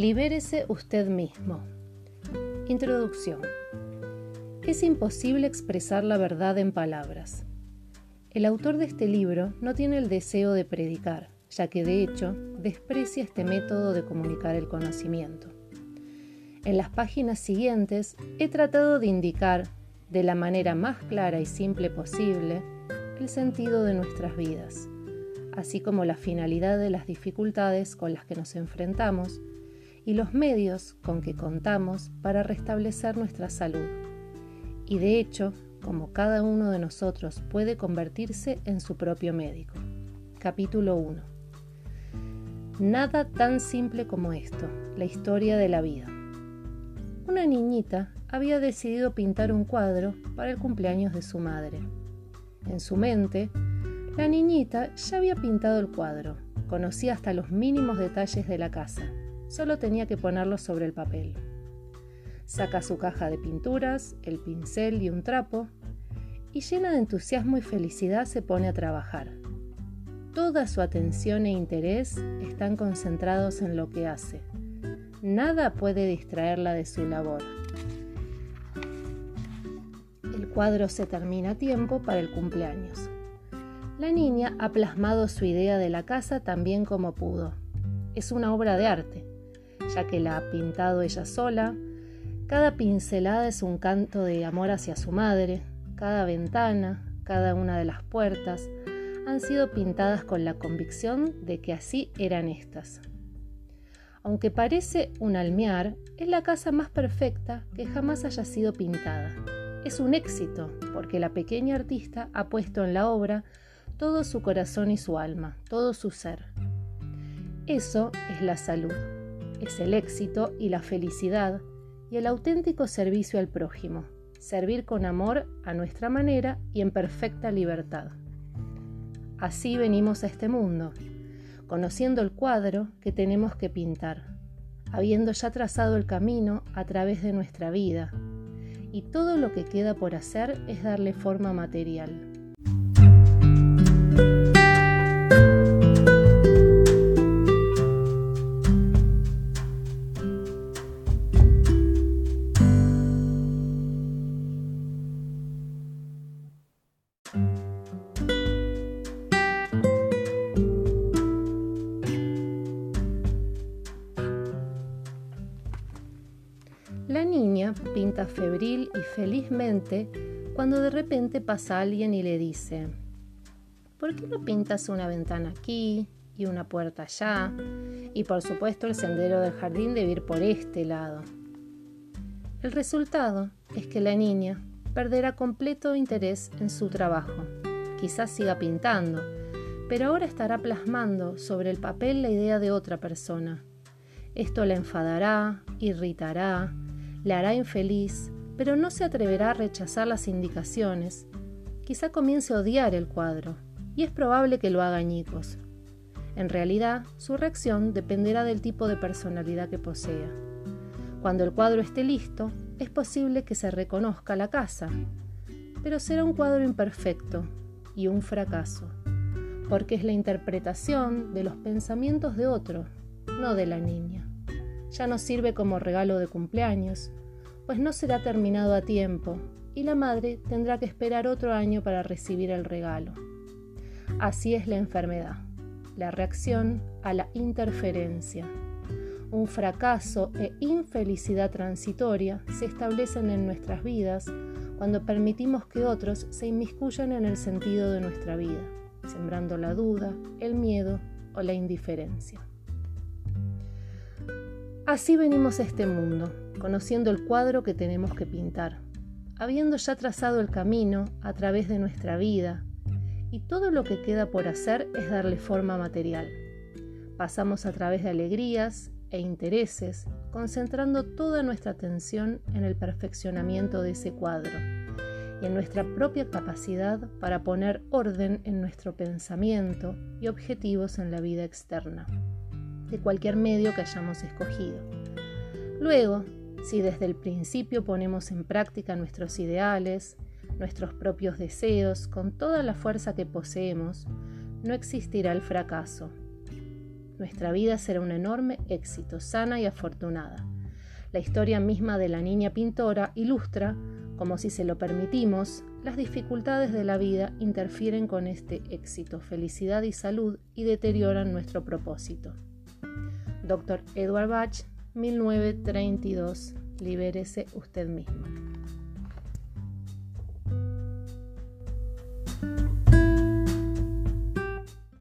Libérese usted mismo. Introducción. Es imposible expresar la verdad en palabras. El autor de este libro no tiene el deseo de predicar, ya que de hecho desprecia este método de comunicar el conocimiento. En las páginas siguientes he tratado de indicar, de la manera más clara y simple posible, el sentido de nuestras vidas, así como la finalidad de las dificultades con las que nos enfrentamos y los medios con que contamos para restablecer nuestra salud. Y de hecho, como cada uno de nosotros puede convertirse en su propio médico. Capítulo 1. Nada tan simple como esto, la historia de la vida. Una niñita había decidido pintar un cuadro para el cumpleaños de su madre. En su mente, la niñita ya había pintado el cuadro, conocía hasta los mínimos detalles de la casa, solo tenía que ponerlo sobre el papel. Saca su caja de pinturas, el pincel y un trapo, y llena de entusiasmo y felicidad se pone a trabajar. Toda su atención e interés están concentrados en lo que hace. Nada puede distraerla de su labor. El cuadro se termina a tiempo para el cumpleaños. La niña ha plasmado su idea de la casa tan bien como pudo. Es una obra de arte, ya que la ha pintado ella sola. Cada pincelada es un canto de amor hacia su madre. Cada ventana, cada una de las puertas han sido pintadas con la convicción de que así eran estas. Aunque parece un almear, es la casa más perfecta que jamás haya sido pintada. Es un éxito porque la pequeña artista ha puesto en la obra todo su corazón y su alma, todo su ser. Eso es la salud es el éxito y la felicidad y el auténtico servicio al prójimo, servir con amor a nuestra manera y en perfecta libertad. Así venimos a este mundo, conociendo el cuadro que tenemos que pintar, habiendo ya trazado el camino a través de nuestra vida, y todo lo que queda por hacer es darle forma material. Pinta febril y felizmente cuando de repente pasa alguien y le dice, ¿por qué no pintas una ventana aquí y una puerta allá? Y por supuesto el sendero del jardín debe ir por este lado. El resultado es que la niña perderá completo interés en su trabajo. Quizás siga pintando, pero ahora estará plasmando sobre el papel la idea de otra persona. Esto la enfadará, irritará, le hará infeliz, pero no se atreverá a rechazar las indicaciones. Quizá comience a odiar el cuadro, y es probable que lo haga añicos. En realidad, su reacción dependerá del tipo de personalidad que posea. Cuando el cuadro esté listo, es posible que se reconozca la casa, pero será un cuadro imperfecto y un fracaso, porque es la interpretación de los pensamientos de otro, no de la niña ya no sirve como regalo de cumpleaños, pues no será terminado a tiempo y la madre tendrá que esperar otro año para recibir el regalo. Así es la enfermedad, la reacción a la interferencia. Un fracaso e infelicidad transitoria se establecen en nuestras vidas cuando permitimos que otros se inmiscuyan en el sentido de nuestra vida, sembrando la duda, el miedo o la indiferencia. Así venimos a este mundo, conociendo el cuadro que tenemos que pintar, habiendo ya trazado el camino a través de nuestra vida, y todo lo que queda por hacer es darle forma material. Pasamos a través de alegrías e intereses, concentrando toda nuestra atención en el perfeccionamiento de ese cuadro y en nuestra propia capacidad para poner orden en nuestro pensamiento y objetivos en la vida externa de cualquier medio que hayamos escogido. Luego, si desde el principio ponemos en práctica nuestros ideales, nuestros propios deseos, con toda la fuerza que poseemos, no existirá el fracaso. nuestra vida será un enorme éxito, sana y afortunada. La historia misma de la niña pintora ilustra, como si se lo permitimos, las dificultades de la vida interfieren con este éxito, felicidad y salud y deterioran nuestro propósito. Dr. Edward Bach, 1932. Libérese usted mismo.